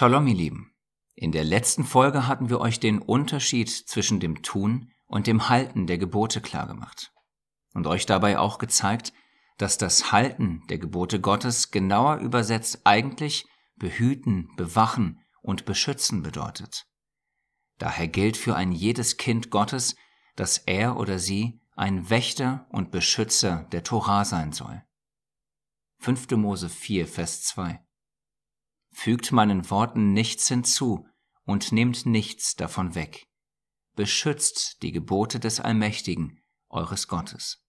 Shalom, ihr Lieben. In der letzten Folge hatten wir euch den Unterschied zwischen dem Tun und dem Halten der Gebote klargemacht und euch dabei auch gezeigt, dass das Halten der Gebote Gottes genauer übersetzt eigentlich behüten, bewachen und beschützen bedeutet. Daher gilt für ein jedes Kind Gottes, dass er oder sie ein Wächter und Beschützer der Torah sein soll. 5. Mose 4, Vers 2 Fügt meinen Worten nichts hinzu und nehmt nichts davon weg. Beschützt die Gebote des Allmächtigen, eures Gottes.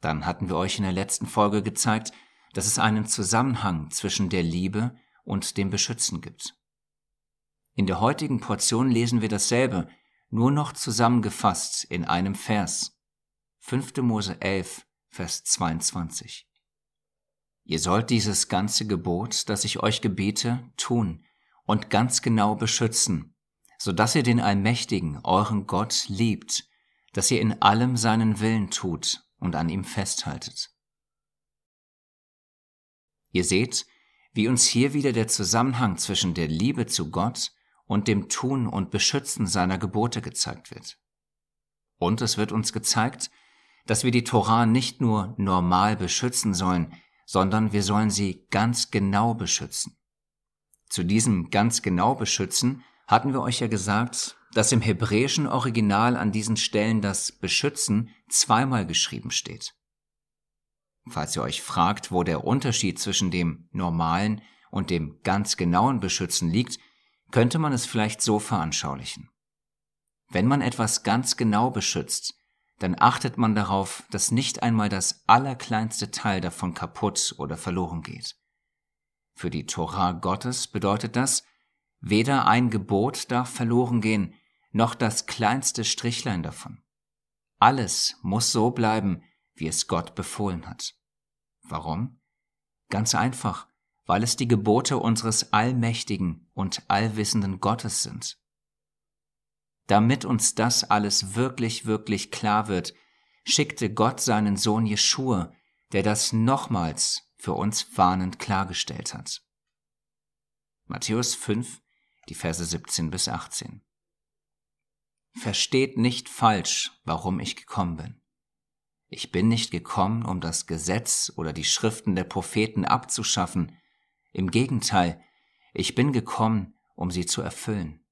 Dann hatten wir euch in der letzten Folge gezeigt, dass es einen Zusammenhang zwischen der Liebe und dem Beschützen gibt. In der heutigen Portion lesen wir dasselbe, nur noch zusammengefasst in einem Vers. 5. Mose 11, Vers 22. Ihr sollt dieses ganze Gebot, das ich euch gebete, tun und ganz genau beschützen, so dass ihr den Allmächtigen, euren Gott, liebt, dass ihr in allem seinen Willen tut und an ihm festhaltet. Ihr seht, wie uns hier wieder der Zusammenhang zwischen der Liebe zu Gott und dem Tun und Beschützen seiner Gebote gezeigt wird. Und es wird uns gezeigt, dass wir die Torah nicht nur normal beschützen sollen, sondern wir sollen sie ganz genau beschützen. Zu diesem ganz genau beschützen hatten wir euch ja gesagt, dass im hebräischen Original an diesen Stellen das beschützen zweimal geschrieben steht. Falls ihr euch fragt, wo der Unterschied zwischen dem normalen und dem ganz genauen Beschützen liegt, könnte man es vielleicht so veranschaulichen. Wenn man etwas ganz genau beschützt, dann achtet man darauf, dass nicht einmal das allerkleinste Teil davon kaputt oder verloren geht. Für die Torah Gottes bedeutet das, weder ein Gebot darf verloren gehen, noch das kleinste Strichlein davon. Alles muss so bleiben, wie es Gott befohlen hat. Warum? Ganz einfach, weil es die Gebote unseres allmächtigen und allwissenden Gottes sind. Damit uns das alles wirklich, wirklich klar wird, schickte Gott seinen Sohn Jeschua, der das nochmals für uns warnend klargestellt hat. Matthäus 5, die Verse 17 bis 18. Versteht nicht falsch, warum ich gekommen bin. Ich bin nicht gekommen, um das Gesetz oder die Schriften der Propheten abzuschaffen, im Gegenteil, ich bin gekommen, um sie zu erfüllen.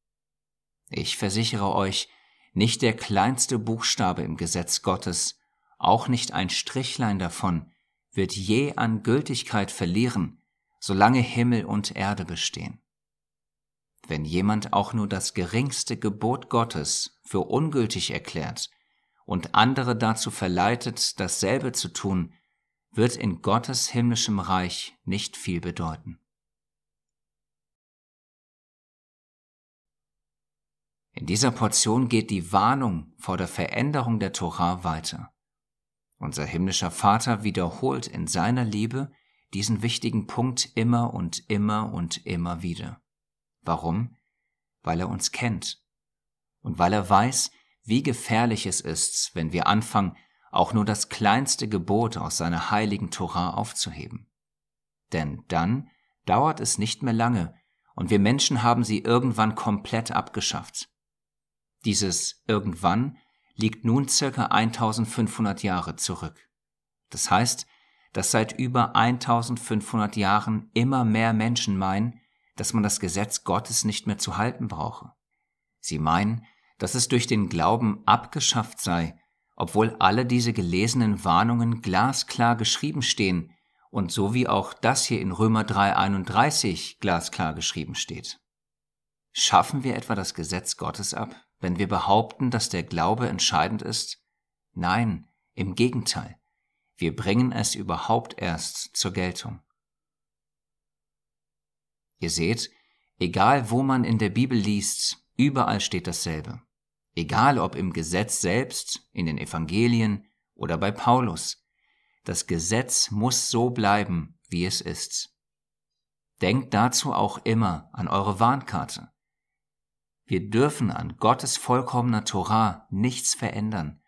Ich versichere euch, nicht der kleinste Buchstabe im Gesetz Gottes, auch nicht ein Strichlein davon, wird je an Gültigkeit verlieren, solange Himmel und Erde bestehen. Wenn jemand auch nur das geringste Gebot Gottes für ungültig erklärt und andere dazu verleitet, dasselbe zu tun, wird in Gottes himmlischem Reich nicht viel bedeuten. In dieser Portion geht die Warnung vor der Veränderung der Torah weiter. Unser himmlischer Vater wiederholt in seiner Liebe diesen wichtigen Punkt immer und immer und immer wieder. Warum? Weil er uns kennt und weil er weiß, wie gefährlich es ist, wenn wir anfangen, auch nur das kleinste Gebot aus seiner heiligen Torah aufzuheben. Denn dann dauert es nicht mehr lange und wir Menschen haben sie irgendwann komplett abgeschafft. Dieses irgendwann liegt nun circa 1500 Jahre zurück. Das heißt, dass seit über 1500 Jahren immer mehr Menschen meinen, dass man das Gesetz Gottes nicht mehr zu halten brauche. Sie meinen, dass es durch den Glauben abgeschafft sei obwohl alle diese gelesenen Warnungen glasklar geschrieben stehen und so wie auch das hier in Römer 3.31 glasklar geschrieben steht. Schaffen wir etwa das Gesetz Gottes ab, wenn wir behaupten, dass der Glaube entscheidend ist? Nein, im Gegenteil. Wir bringen es überhaupt erst zur Geltung. Ihr seht, egal wo man in der Bibel liest, überall steht dasselbe egal ob im Gesetz selbst, in den Evangelien oder bei Paulus. Das Gesetz muss so bleiben, wie es ist. Denkt dazu auch immer an eure Warnkarte. Wir dürfen an Gottes vollkommener Torah nichts verändern,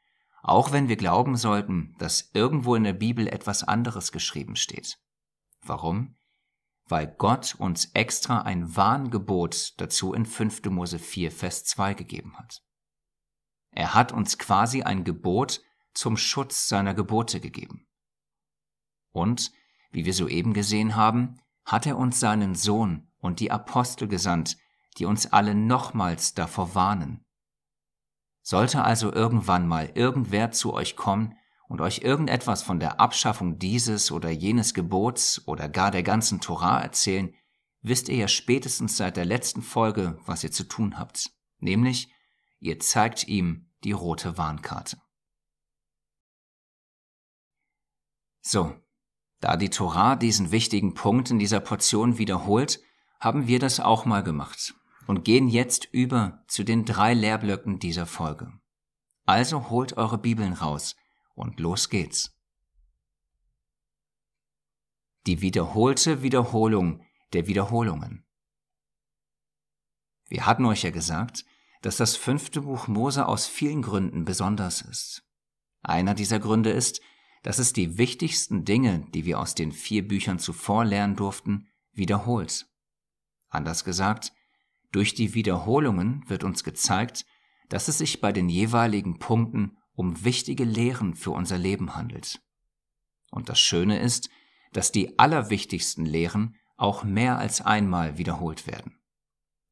auch wenn wir glauben sollten, dass irgendwo in der Bibel etwas anderes geschrieben steht. Warum? weil Gott uns extra ein Warngebot dazu in 5. Mose 4, Vers 2 gegeben hat. Er hat uns quasi ein Gebot zum Schutz seiner Gebote gegeben. Und, wie wir soeben gesehen haben, hat er uns seinen Sohn und die Apostel gesandt, die uns alle nochmals davor warnen. Sollte also irgendwann mal irgendwer zu euch kommen und euch irgendetwas von der Abschaffung dieses oder jenes Gebots oder gar der ganzen Torah erzählen, wisst ihr ja spätestens seit der letzten Folge, was ihr zu tun habt. Nämlich, ihr zeigt ihm die rote Warnkarte. So, da die Torah diesen wichtigen Punkt in dieser Portion wiederholt, haben wir das auch mal gemacht und gehen jetzt über zu den drei Lehrblöcken dieser Folge. Also holt eure Bibeln raus und los geht's. Die wiederholte Wiederholung der Wiederholungen. Wir hatten euch ja gesagt, dass das fünfte Buch Mose aus vielen Gründen besonders ist. Einer dieser Gründe ist, dass es die wichtigsten Dinge, die wir aus den vier Büchern zuvor lernen durften, wiederholt. Anders gesagt, durch die Wiederholungen wird uns gezeigt, dass es sich bei den jeweiligen Punkten um wichtige Lehren für unser Leben handelt. Und das Schöne ist, dass die allerwichtigsten Lehren auch mehr als einmal wiederholt werden.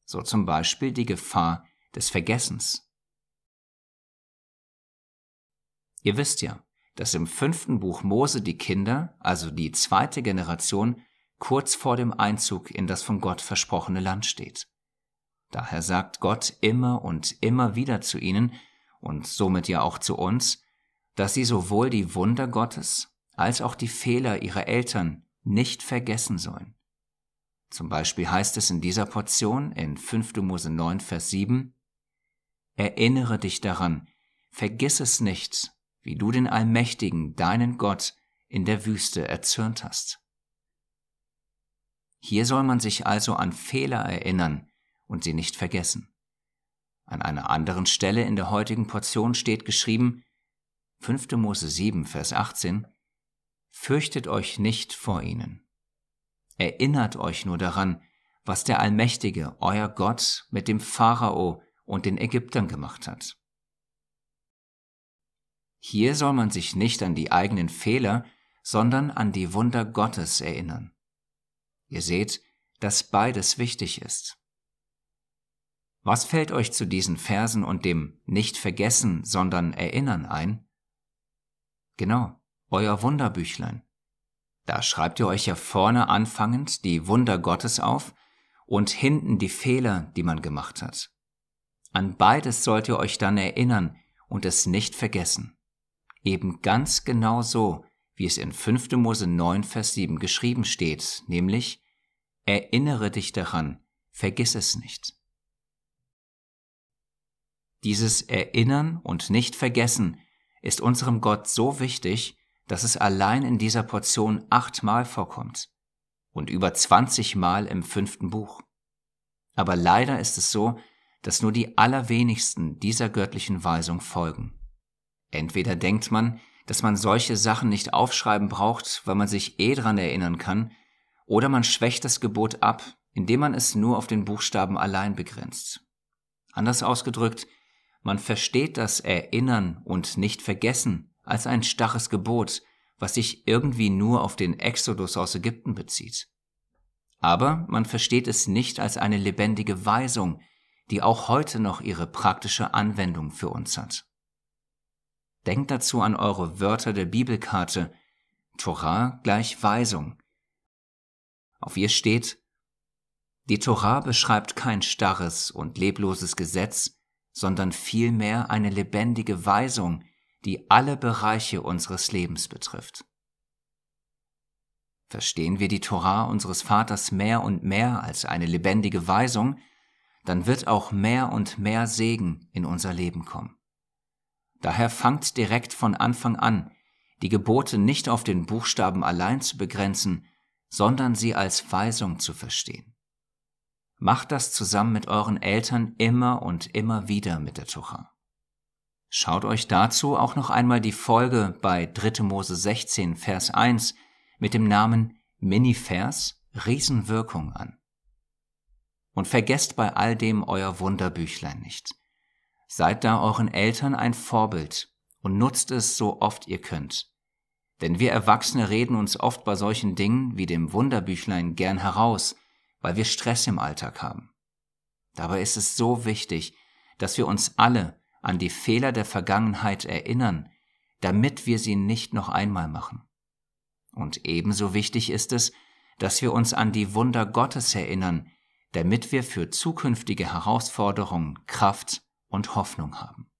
So zum Beispiel die Gefahr des Vergessens. Ihr wisst ja, dass im fünften Buch Mose die Kinder, also die zweite Generation, kurz vor dem Einzug in das von Gott versprochene Land steht. Daher sagt Gott immer und immer wieder zu ihnen und somit ja auch zu uns, dass sie sowohl die Wunder Gottes als auch die Fehler ihrer Eltern nicht vergessen sollen. Zum Beispiel heißt es in dieser Portion in 5. Mose 9, Vers 7, Erinnere dich daran, vergiss es nicht, wie du den Allmächtigen, deinen Gott, in der Wüste erzürnt hast. Hier soll man sich also an Fehler erinnern und sie nicht vergessen. An einer anderen Stelle in der heutigen Portion steht geschrieben, 5. Mose 7, Vers 18, Fürchtet euch nicht vor ihnen. Erinnert euch nur daran, was der Allmächtige, euer Gott, mit dem Pharao und den Ägyptern gemacht hat. Hier soll man sich nicht an die eigenen Fehler, sondern an die Wunder Gottes erinnern. Ihr seht, dass beides wichtig ist. Was fällt euch zu diesen Versen und dem nicht vergessen, sondern erinnern ein? Genau, euer Wunderbüchlein. Da schreibt ihr euch ja vorne anfangend die Wunder Gottes auf und hinten die Fehler, die man gemacht hat. An beides sollt ihr euch dann erinnern und es nicht vergessen eben ganz genau so, wie es in 5. Mose 9, Vers 7 geschrieben steht, nämlich Erinnere dich daran, vergiss es nicht. Dieses Erinnern und nicht vergessen ist unserem Gott so wichtig, dass es allein in dieser Portion achtmal vorkommt und über 20 Mal im fünften Buch. Aber leider ist es so, dass nur die allerwenigsten dieser göttlichen Weisung folgen. Entweder denkt man, dass man solche Sachen nicht aufschreiben braucht, weil man sich eh dran erinnern kann, oder man schwächt das Gebot ab, indem man es nur auf den Buchstaben allein begrenzt. Anders ausgedrückt, man versteht das Erinnern und nicht vergessen als ein starres Gebot, was sich irgendwie nur auf den Exodus aus Ägypten bezieht. Aber man versteht es nicht als eine lebendige Weisung, die auch heute noch ihre praktische Anwendung für uns hat. Denkt dazu an eure Wörter der Bibelkarte. Torah gleich Weisung. Auf ihr steht, die Torah beschreibt kein starres und lebloses Gesetz, sondern vielmehr eine lebendige Weisung, die alle Bereiche unseres Lebens betrifft. Verstehen wir die Torah unseres Vaters mehr und mehr als eine lebendige Weisung, dann wird auch mehr und mehr Segen in unser Leben kommen. Daher fangt direkt von Anfang an, die Gebote nicht auf den Buchstaben allein zu begrenzen, sondern sie als Weisung zu verstehen. Macht das zusammen mit euren Eltern immer und immer wieder mit der Tucha. Schaut euch dazu auch noch einmal die Folge bei 3. Mose 16, Vers 1 mit dem Namen Minivers Riesenwirkung an. Und vergesst bei all dem euer Wunderbüchlein nicht. Seid da euren Eltern ein Vorbild und nutzt es so oft ihr könnt. Denn wir Erwachsene reden uns oft bei solchen Dingen wie dem Wunderbüchlein gern heraus, weil wir Stress im Alltag haben. Dabei ist es so wichtig, dass wir uns alle an die Fehler der Vergangenheit erinnern, damit wir sie nicht noch einmal machen. Und ebenso wichtig ist es, dass wir uns an die Wunder Gottes erinnern, damit wir für zukünftige Herausforderungen Kraft und Hoffnung haben.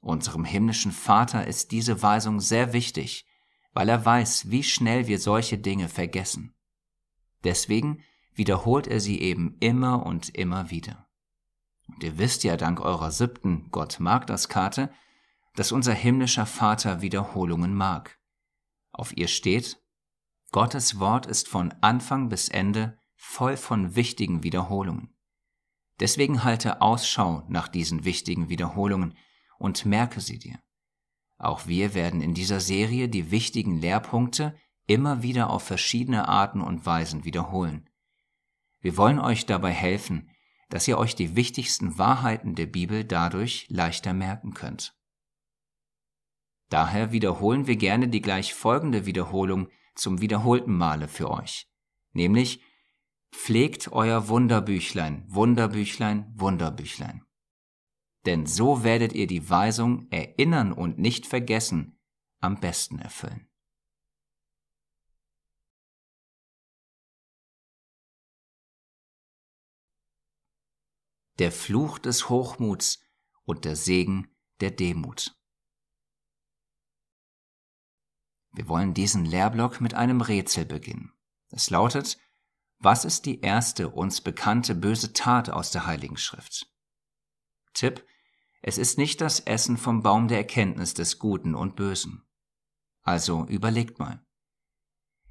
Unserem himmlischen Vater ist diese Weisung sehr wichtig, weil er weiß, wie schnell wir solche Dinge vergessen. Deswegen wiederholt er sie eben immer und immer wieder. Und ihr wisst ja dank eurer siebten Gott mag das Karte, dass unser himmlischer Vater Wiederholungen mag. Auf ihr steht, Gottes Wort ist von Anfang bis Ende voll von wichtigen Wiederholungen. Deswegen halte Ausschau nach diesen wichtigen Wiederholungen und merke sie dir. Auch wir werden in dieser Serie die wichtigen Lehrpunkte immer wieder auf verschiedene Arten und Weisen wiederholen. Wir wollen euch dabei helfen, dass ihr euch die wichtigsten Wahrheiten der Bibel dadurch leichter merken könnt. Daher wiederholen wir gerne die gleich folgende Wiederholung zum wiederholten Male für euch, nämlich Pflegt euer Wunderbüchlein, Wunderbüchlein, Wunderbüchlein. Denn so werdet ihr die Weisung erinnern und nicht vergessen am besten erfüllen. Der Fluch des Hochmuts und der Segen der Demut. Wir wollen diesen Lehrblock mit einem Rätsel beginnen. Es lautet, was ist die erste uns bekannte böse Tat aus der Heiligen Schrift? Tipp, es ist nicht das Essen vom Baum der Erkenntnis des Guten und Bösen. Also überlegt mal.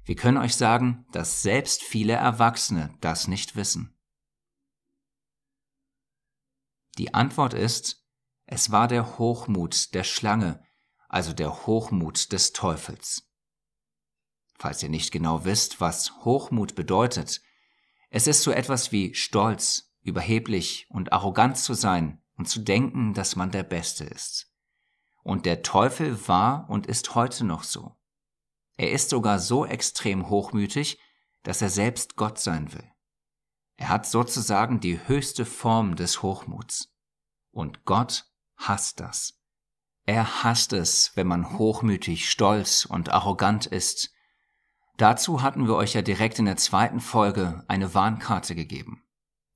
Wir können euch sagen, dass selbst viele Erwachsene das nicht wissen. Die Antwort ist, es war der Hochmut der Schlange, also der Hochmut des Teufels. Falls ihr nicht genau wisst, was Hochmut bedeutet, es ist so etwas wie Stolz, überheblich und arrogant zu sein und zu denken, dass man der Beste ist. Und der Teufel war und ist heute noch so. Er ist sogar so extrem hochmütig, dass er selbst Gott sein will. Er hat sozusagen die höchste Form des Hochmuts. Und Gott hasst das. Er hasst es, wenn man hochmütig, stolz und arrogant ist. Dazu hatten wir euch ja direkt in der zweiten Folge eine Warnkarte gegeben.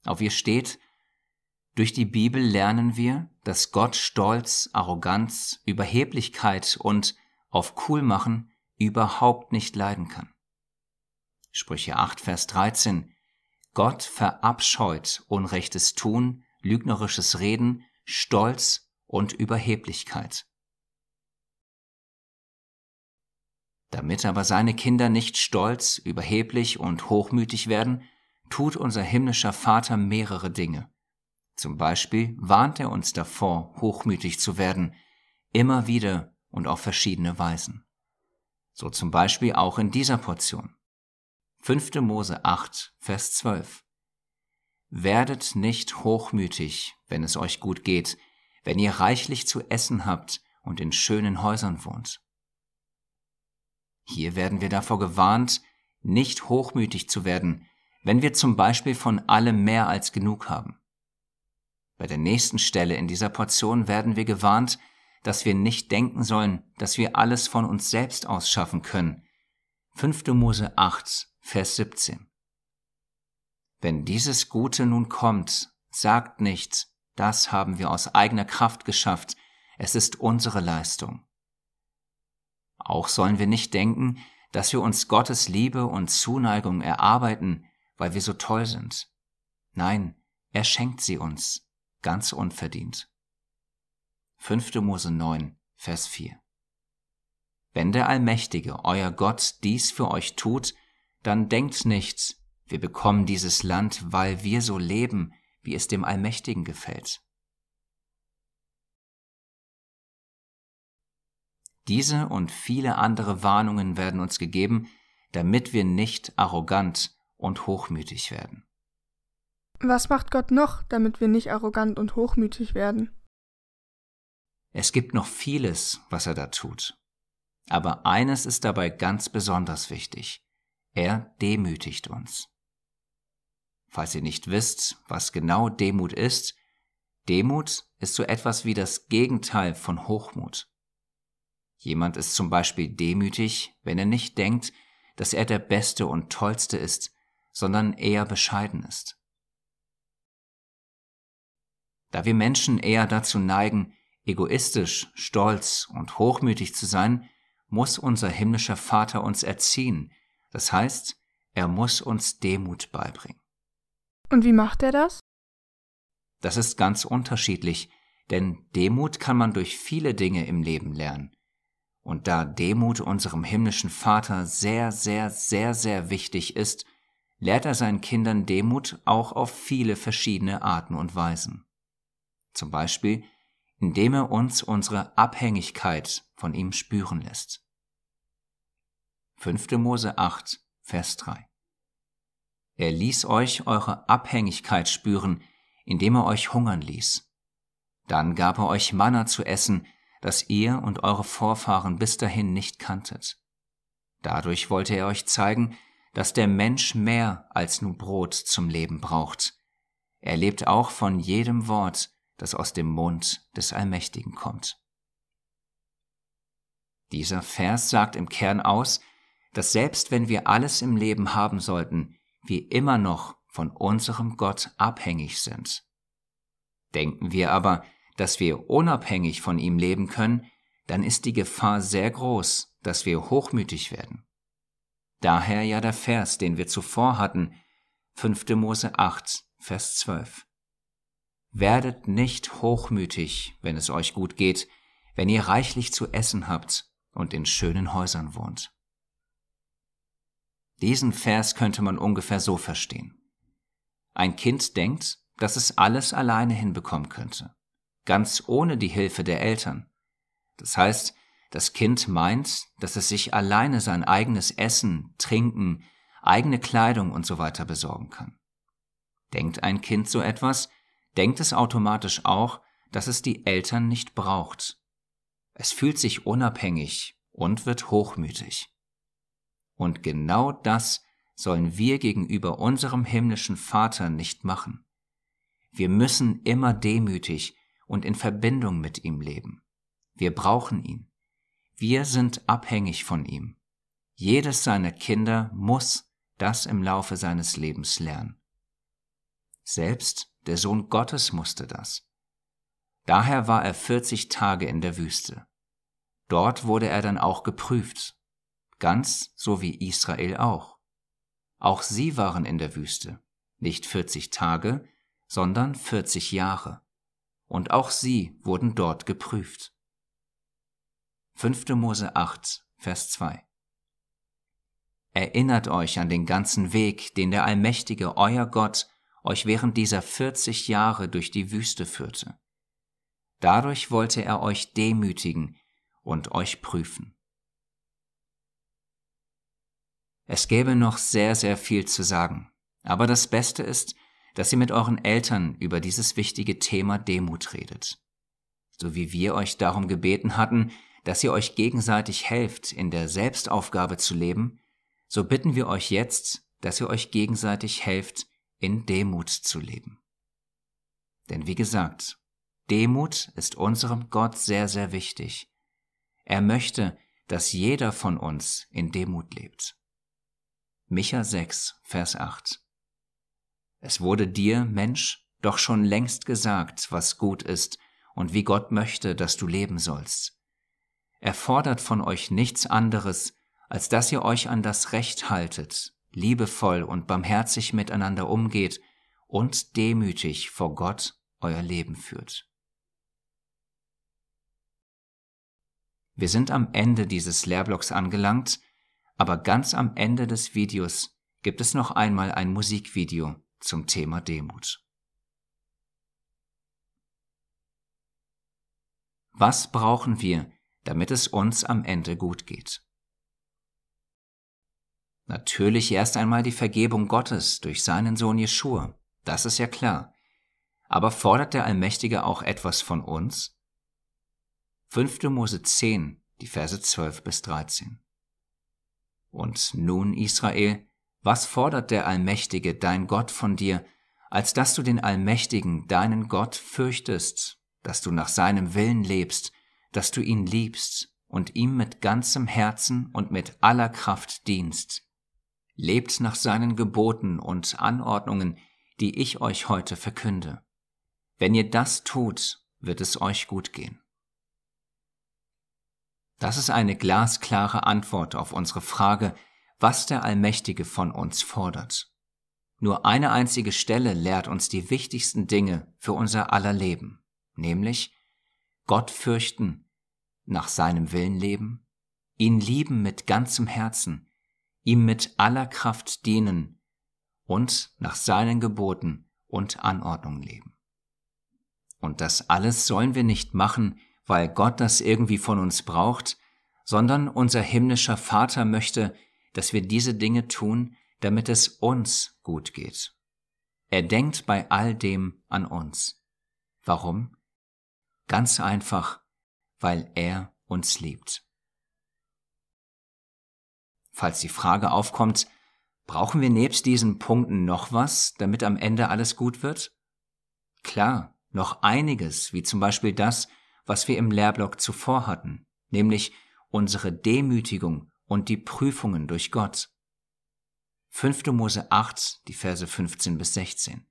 Auf ihr steht, durch die Bibel lernen wir, dass Gott Stolz, Arroganz, Überheblichkeit und auf cool machen überhaupt nicht leiden kann. Sprüche 8, Vers 13. Gott verabscheut unrechtes Tun, lügnerisches Reden, Stolz und Überheblichkeit. Damit aber seine Kinder nicht stolz, überheblich und hochmütig werden, tut unser himmlischer Vater mehrere Dinge. Zum Beispiel warnt er uns davor, hochmütig zu werden, immer wieder und auf verschiedene Weisen. So zum Beispiel auch in dieser Portion. 5. Mose 8, Vers 12. Werdet nicht hochmütig, wenn es euch gut geht, wenn ihr reichlich zu essen habt und in schönen Häusern wohnt. Hier werden wir davor gewarnt, nicht hochmütig zu werden, wenn wir zum Beispiel von allem mehr als genug haben. Bei der nächsten Stelle in dieser Portion werden wir gewarnt, dass wir nicht denken sollen, dass wir alles von uns selbst ausschaffen können. 5. Mose 8, Vers 17. Wenn dieses Gute nun kommt, sagt nicht, das haben wir aus eigener Kraft geschafft. Es ist unsere Leistung. Auch sollen wir nicht denken, dass wir uns Gottes Liebe und Zuneigung erarbeiten, weil wir so toll sind. Nein, er schenkt sie uns, ganz unverdient. 5. Mose 9, Vers 4 Wenn der Allmächtige, euer Gott, dies für euch tut, dann denkt nicht, wir bekommen dieses Land, weil wir so leben, wie es dem Allmächtigen gefällt. Diese und viele andere Warnungen werden uns gegeben, damit wir nicht arrogant und hochmütig werden. Was macht Gott noch, damit wir nicht arrogant und hochmütig werden? Es gibt noch vieles, was er da tut. Aber eines ist dabei ganz besonders wichtig. Er demütigt uns. Falls ihr nicht wisst, was genau Demut ist, Demut ist so etwas wie das Gegenteil von Hochmut. Jemand ist zum Beispiel demütig, wenn er nicht denkt, dass er der Beste und Tollste ist, sondern eher bescheiden ist. Da wir Menschen eher dazu neigen, egoistisch, stolz und hochmütig zu sein, muss unser himmlischer Vater uns erziehen, das heißt, er muss uns Demut beibringen. Und wie macht er das? Das ist ganz unterschiedlich, denn Demut kann man durch viele Dinge im Leben lernen. Und da Demut unserem himmlischen Vater sehr, sehr, sehr, sehr wichtig ist, lehrt er seinen Kindern Demut auch auf viele verschiedene Arten und Weisen. Zum Beispiel, indem er uns unsere Abhängigkeit von ihm spüren lässt. 5. Mose 8, Vers 3 Er ließ euch eure Abhängigkeit spüren, indem er euch hungern ließ. Dann gab er euch Manna zu essen, das ihr und eure Vorfahren bis dahin nicht kanntet. Dadurch wollte er euch zeigen, dass der Mensch mehr als nur Brot zum Leben braucht. Er lebt auch von jedem Wort, das aus dem Mund des Allmächtigen kommt. Dieser Vers sagt im Kern aus, dass selbst wenn wir alles im Leben haben sollten, wir immer noch von unserem Gott abhängig sind. Denken wir aber, dass wir unabhängig von ihm leben können, dann ist die Gefahr sehr groß, dass wir hochmütig werden. Daher ja der Vers, den wir zuvor hatten, 5. Mose 8, Vers 12. Werdet nicht hochmütig, wenn es euch gut geht, wenn ihr reichlich zu essen habt und in schönen Häusern wohnt. Diesen Vers könnte man ungefähr so verstehen. Ein Kind denkt, dass es alles alleine hinbekommen könnte, ganz ohne die Hilfe der Eltern. Das heißt, das Kind meint, dass es sich alleine sein eigenes Essen, Trinken, eigene Kleidung und so weiter besorgen kann. Denkt ein Kind so etwas, denkt es automatisch auch, dass es die Eltern nicht braucht. Es fühlt sich unabhängig und wird hochmütig. Und genau das sollen wir gegenüber unserem himmlischen Vater nicht machen. Wir müssen immer demütig und in Verbindung mit ihm leben. Wir brauchen ihn. Wir sind abhängig von ihm. Jedes seiner Kinder muss das im Laufe seines Lebens lernen. Selbst der Sohn Gottes musste das. Daher war er 40 Tage in der Wüste. Dort wurde er dann auch geprüft, ganz so wie Israel auch. Auch sie waren in der Wüste, nicht 40 Tage, sondern 40 Jahre. Und auch sie wurden dort geprüft. 5. Mose 8, Vers 2 Erinnert euch an den ganzen Weg, den der Allmächtige, euer Gott, euch während dieser 40 Jahre durch die Wüste führte. Dadurch wollte er euch demütigen und euch prüfen. Es gäbe noch sehr, sehr viel zu sagen. Aber das Beste ist, dass ihr mit euren Eltern über dieses wichtige Thema Demut redet. So wie wir euch darum gebeten hatten, dass ihr euch gegenseitig helft, in der Selbstaufgabe zu leben, so bitten wir euch jetzt, dass ihr euch gegenseitig helft, in Demut zu leben. Denn wie gesagt, Demut ist unserem Gott sehr, sehr wichtig. Er möchte, dass jeder von uns in Demut lebt. Micha 6, Vers 8. Es wurde dir, Mensch, doch schon längst gesagt, was gut ist und wie Gott möchte, dass du leben sollst. Er fordert von euch nichts anderes, als dass ihr euch an das Recht haltet, liebevoll und barmherzig miteinander umgeht und demütig vor Gott euer Leben führt. Wir sind am Ende dieses Lehrblocks angelangt aber ganz am Ende des Videos gibt es noch einmal ein Musikvideo zum Thema Demut. Was brauchen wir, damit es uns am Ende gut geht? Natürlich erst einmal die Vergebung Gottes durch seinen Sohn Jeschua, das ist ja klar. Aber fordert der Allmächtige auch etwas von uns? 5. Mose 10, die Verse 12 bis 13. Und nun, Israel, was fordert der Allmächtige, dein Gott, von dir, als dass du den Allmächtigen, deinen Gott, fürchtest, dass du nach seinem Willen lebst, dass du ihn liebst und ihm mit ganzem Herzen und mit aller Kraft dienst. Lebt nach seinen Geboten und Anordnungen, die ich euch heute verkünde. Wenn ihr das tut, wird es euch gut gehen. Das ist eine glasklare Antwort auf unsere Frage, was der Allmächtige von uns fordert. Nur eine einzige Stelle lehrt uns die wichtigsten Dinge für unser aller Leben, nämlich Gott fürchten, nach seinem Willen leben, ihn lieben mit ganzem Herzen, ihm mit aller Kraft dienen und nach seinen Geboten und Anordnungen leben. Und das alles sollen wir nicht machen, weil Gott das irgendwie von uns braucht, sondern unser himmlischer Vater möchte, dass wir diese Dinge tun, damit es uns gut geht. Er denkt bei all dem an uns. Warum? Ganz einfach, weil er uns liebt. Falls die Frage aufkommt, brauchen wir nebst diesen Punkten noch was, damit am Ende alles gut wird? Klar, noch einiges, wie zum Beispiel das, was wir im Lehrblock zuvor hatten, nämlich unsere Demütigung und die Prüfungen durch Gott. 5. Mose 8, die Verse 15 bis 16.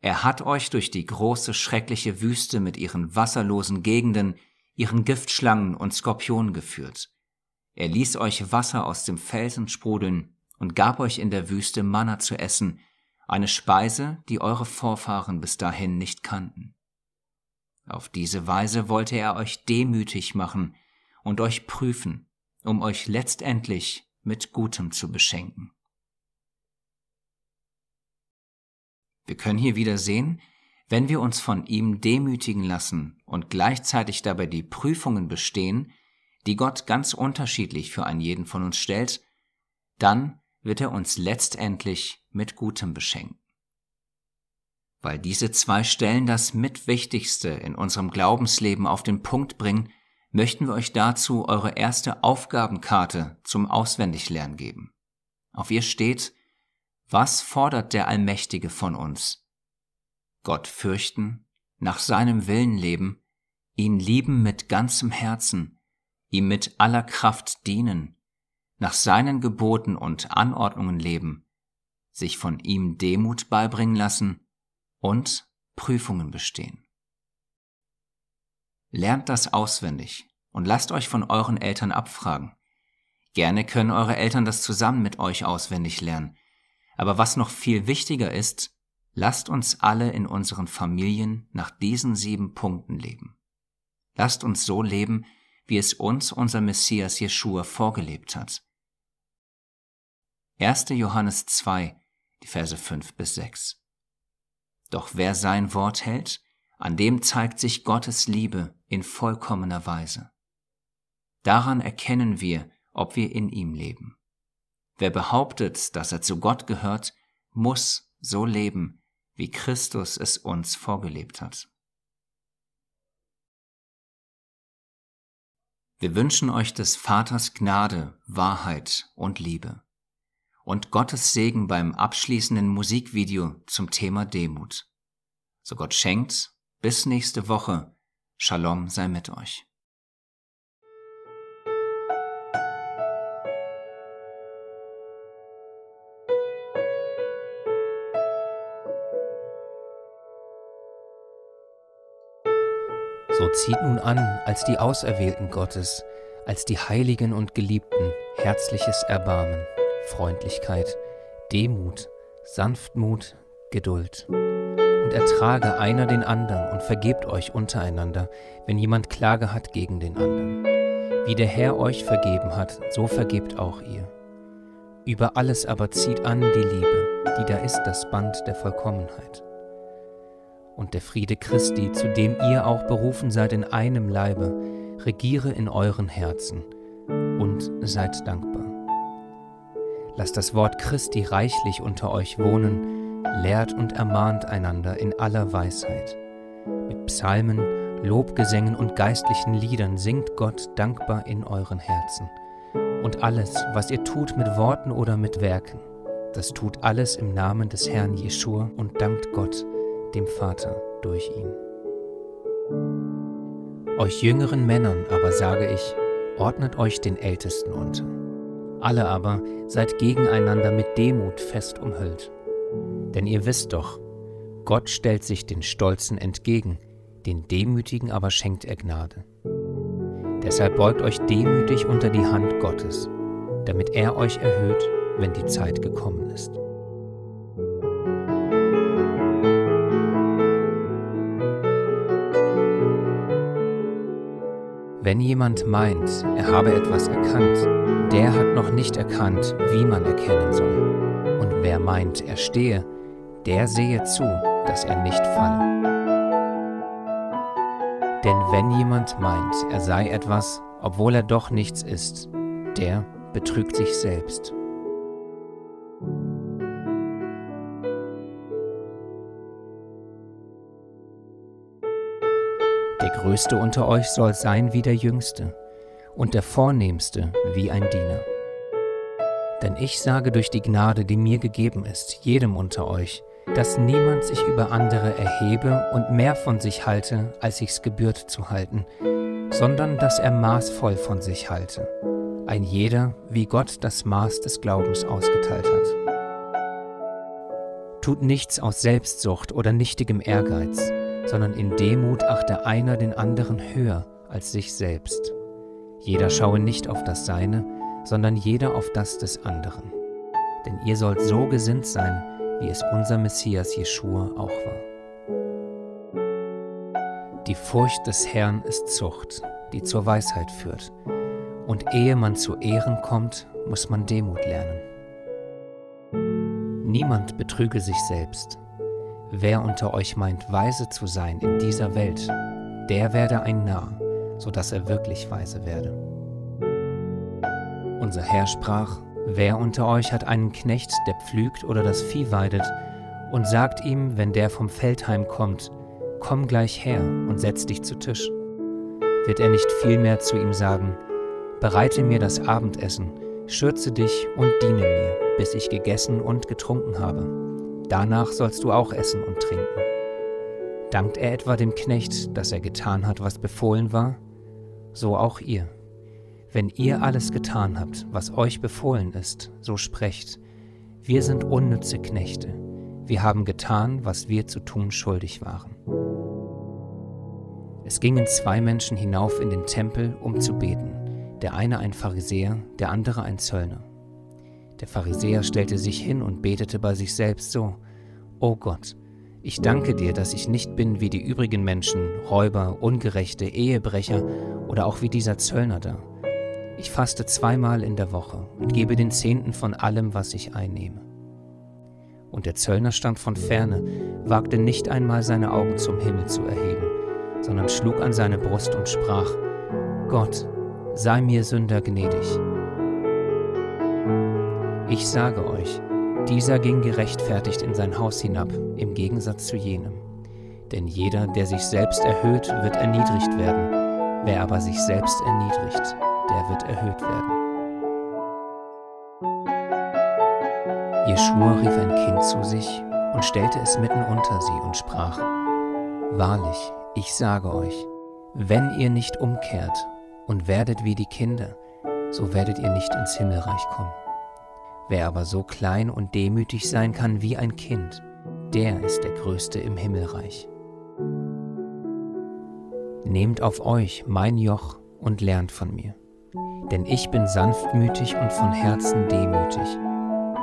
Er hat euch durch die große, schreckliche Wüste mit ihren wasserlosen Gegenden, ihren Giftschlangen und Skorpionen geführt. Er ließ euch Wasser aus dem Felsen sprudeln und gab euch in der Wüste Manna zu essen, eine Speise, die eure Vorfahren bis dahin nicht kannten. Auf diese Weise wollte er euch demütig machen und euch prüfen, um euch letztendlich mit Gutem zu beschenken. Wir können hier wieder sehen, wenn wir uns von ihm demütigen lassen und gleichzeitig dabei die Prüfungen bestehen, die Gott ganz unterschiedlich für einen jeden von uns stellt, dann wird er uns letztendlich mit Gutem beschenken weil diese zwei Stellen das Mitwichtigste in unserem Glaubensleben auf den Punkt bringen, möchten wir euch dazu eure erste Aufgabenkarte zum Auswendiglernen geben. Auf ihr steht, was fordert der Allmächtige von uns? Gott fürchten, nach seinem Willen leben, ihn lieben mit ganzem Herzen, ihm mit aller Kraft dienen, nach seinen Geboten und Anordnungen leben, sich von ihm Demut beibringen lassen und Prüfungen bestehen. Lernt das auswendig und lasst euch von euren Eltern abfragen. Gerne können eure Eltern das zusammen mit euch auswendig lernen. Aber was noch viel wichtiger ist, lasst uns alle in unseren Familien nach diesen sieben Punkten leben. Lasst uns so leben, wie es uns unser Messias Jeschua vorgelebt hat. 1. Johannes 2, die Verse 5 bis 6. Doch wer sein Wort hält, an dem zeigt sich Gottes Liebe in vollkommener Weise. Daran erkennen wir, ob wir in ihm leben. Wer behauptet, dass er zu Gott gehört, muss so leben, wie Christus es uns vorgelebt hat. Wir wünschen euch des Vaters Gnade, Wahrheit und Liebe und Gottes Segen beim abschließenden Musikvideo zum Thema Demut. So Gott schenkt, bis nächste Woche. Shalom sei mit euch. So zieht nun an, als die Auserwählten Gottes, als die Heiligen und Geliebten, herzliches Erbarmen. Freundlichkeit, Demut, Sanftmut, Geduld. Und ertrage einer den anderen und vergebt euch untereinander, wenn jemand Klage hat gegen den anderen. Wie der Herr euch vergeben hat, so vergebt auch ihr. Über alles aber zieht an die Liebe, die da ist das Band der Vollkommenheit. Und der Friede Christi, zu dem ihr auch berufen seid in einem Leibe, regiere in euren Herzen und seid dankbar. Lasst das Wort Christi reichlich unter euch wohnen, lehrt und ermahnt einander in aller Weisheit. Mit Psalmen, Lobgesängen und geistlichen Liedern singt Gott dankbar in euren Herzen. Und alles, was ihr tut mit Worten oder mit Werken, das tut alles im Namen des Herrn Jeschua und dankt Gott, dem Vater, durch ihn. Euch jüngeren Männern aber sage ich, ordnet euch den Ältesten unter. Alle aber seid gegeneinander mit Demut fest umhüllt. Denn ihr wisst doch, Gott stellt sich den Stolzen entgegen, den Demütigen aber schenkt er Gnade. Deshalb beugt euch demütig unter die Hand Gottes, damit er euch erhöht, wenn die Zeit gekommen ist. Wenn jemand meint, er habe etwas erkannt, der hat noch nicht erkannt, wie man erkennen soll. Und wer meint, er stehe, der sehe zu, dass er nicht falle. Denn wenn jemand meint, er sei etwas, obwohl er doch nichts ist, der betrügt sich selbst. Größte unter euch soll sein wie der Jüngste und der Vornehmste wie ein Diener. Denn ich sage durch die Gnade, die mir gegeben ist, jedem unter euch, dass niemand sich über andere erhebe und mehr von sich halte, als sich's gebührt zu halten, sondern dass er maßvoll von sich halte, ein jeder, wie Gott das Maß des Glaubens ausgeteilt hat. Tut nichts aus Selbstsucht oder nichtigem Ehrgeiz, sondern in Demut achte einer den anderen höher als sich selbst. Jeder schaue nicht auf das Seine, sondern jeder auf das des anderen. Denn ihr sollt so gesinnt sein, wie es unser Messias Jeschua auch war. Die Furcht des Herrn ist Zucht, die zur Weisheit führt, und ehe man zu Ehren kommt, muss man Demut lernen. Niemand betrüge sich selbst. Wer unter euch meint, weise zu sein in dieser Welt, der werde ein Narr, so dass er wirklich weise werde. Unser Herr sprach, Wer unter euch hat einen Knecht, der pflügt oder das Vieh weidet, und sagt ihm, wenn der vom Feld heimkommt, komm gleich her und setz dich zu Tisch? Wird er nicht vielmehr zu ihm sagen, bereite mir das Abendessen, schürze dich und diene mir, bis ich gegessen und getrunken habe. Danach sollst du auch essen und trinken. Dankt er etwa dem Knecht, dass er getan hat, was befohlen war? So auch ihr. Wenn ihr alles getan habt, was euch befohlen ist, so sprecht, wir sind unnütze Knechte, wir haben getan, was wir zu tun schuldig waren. Es gingen zwei Menschen hinauf in den Tempel, um zu beten, der eine ein Pharisäer, der andere ein Zöllner. Der Pharisäer stellte sich hin und betete bei sich selbst so, O Gott, ich danke dir, dass ich nicht bin wie die übrigen Menschen, Räuber, Ungerechte, Ehebrecher oder auch wie dieser Zöllner da. Ich faste zweimal in der Woche und gebe den Zehnten von allem, was ich einnehme. Und der Zöllner stand von ferne, wagte nicht einmal seine Augen zum Himmel zu erheben, sondern schlug an seine Brust und sprach, Gott, sei mir Sünder gnädig. Ich sage euch, dieser ging gerechtfertigt in sein Haus hinab, im Gegensatz zu jenem. Denn jeder, der sich selbst erhöht, wird erniedrigt werden, wer aber sich selbst erniedrigt, der wird erhöht werden. Jeschua rief ein Kind zu sich und stellte es mitten unter sie und sprach, Wahrlich, ich sage euch, wenn ihr nicht umkehrt und werdet wie die Kinder, so werdet ihr nicht ins Himmelreich kommen. Wer aber so klein und demütig sein kann wie ein Kind, der ist der Größte im Himmelreich. Nehmt auf euch mein Joch und lernt von mir denn ich bin sanftmütig und von Herzen demütig,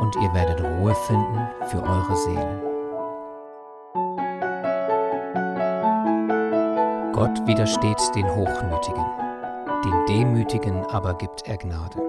und ihr werdet Ruhe finden für eure Seelen. Gott widersteht den Hochmütigen, den Demütigen aber gibt er Gnade.